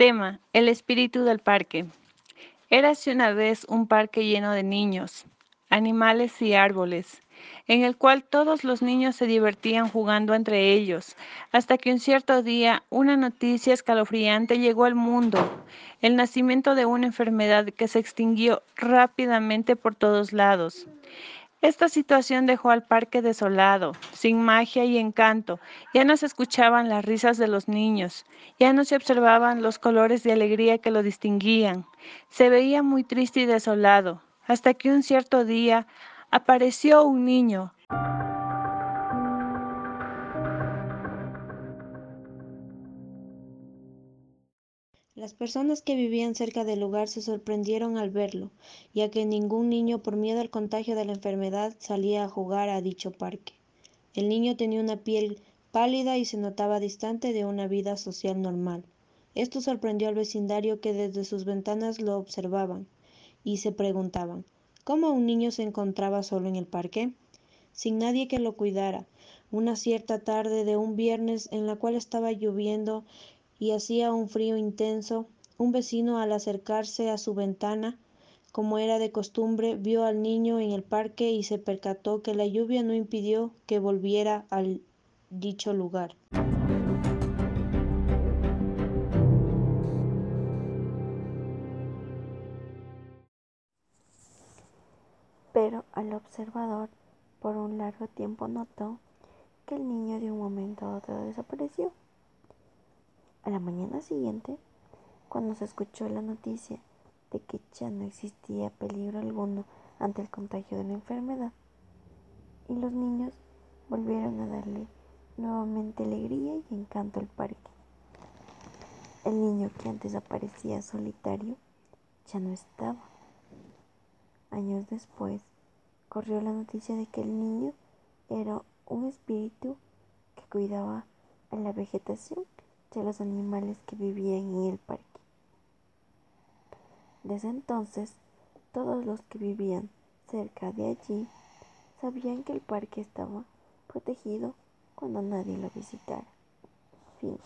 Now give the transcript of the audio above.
Tema, el espíritu del parque. Érase una vez un parque lleno de niños, animales y árboles, en el cual todos los niños se divertían jugando entre ellos, hasta que un cierto día una noticia escalofriante llegó al mundo, el nacimiento de una enfermedad que se extinguió rápidamente por todos lados. Esta situación dejó al parque desolado, sin magia y encanto. Ya no se escuchaban las risas de los niños, ya no se observaban los colores de alegría que lo distinguían. Se veía muy triste y desolado, hasta que un cierto día apareció un niño, Las personas que vivían cerca del lugar se sorprendieron al verlo, ya que ningún niño por miedo al contagio de la enfermedad salía a jugar a dicho parque. El niño tenía una piel pálida y se notaba distante de una vida social normal. Esto sorprendió al vecindario que desde sus ventanas lo observaban y se preguntaban, ¿cómo un niño se encontraba solo en el parque? Sin nadie que lo cuidara. Una cierta tarde de un viernes en la cual estaba lloviendo y hacía un frío intenso, un vecino al acercarse a su ventana, como era de costumbre, vio al niño en el parque y se percató que la lluvia no impidió que volviera al dicho lugar. Pero al observador por un largo tiempo notó que el niño de un momento a otro desapareció. La mañana siguiente, cuando se escuchó la noticia de que ya no existía peligro alguno ante el contagio de la enfermedad, y los niños volvieron a darle nuevamente alegría y encanto al parque. El niño que antes aparecía solitario ya no estaba. Años después, corrió la noticia de que el niño era un espíritu que cuidaba a la vegetación de los animales que vivían en el parque. Desde entonces, todos los que vivían cerca de allí sabían que el parque estaba protegido cuando nadie lo visitara. Fin.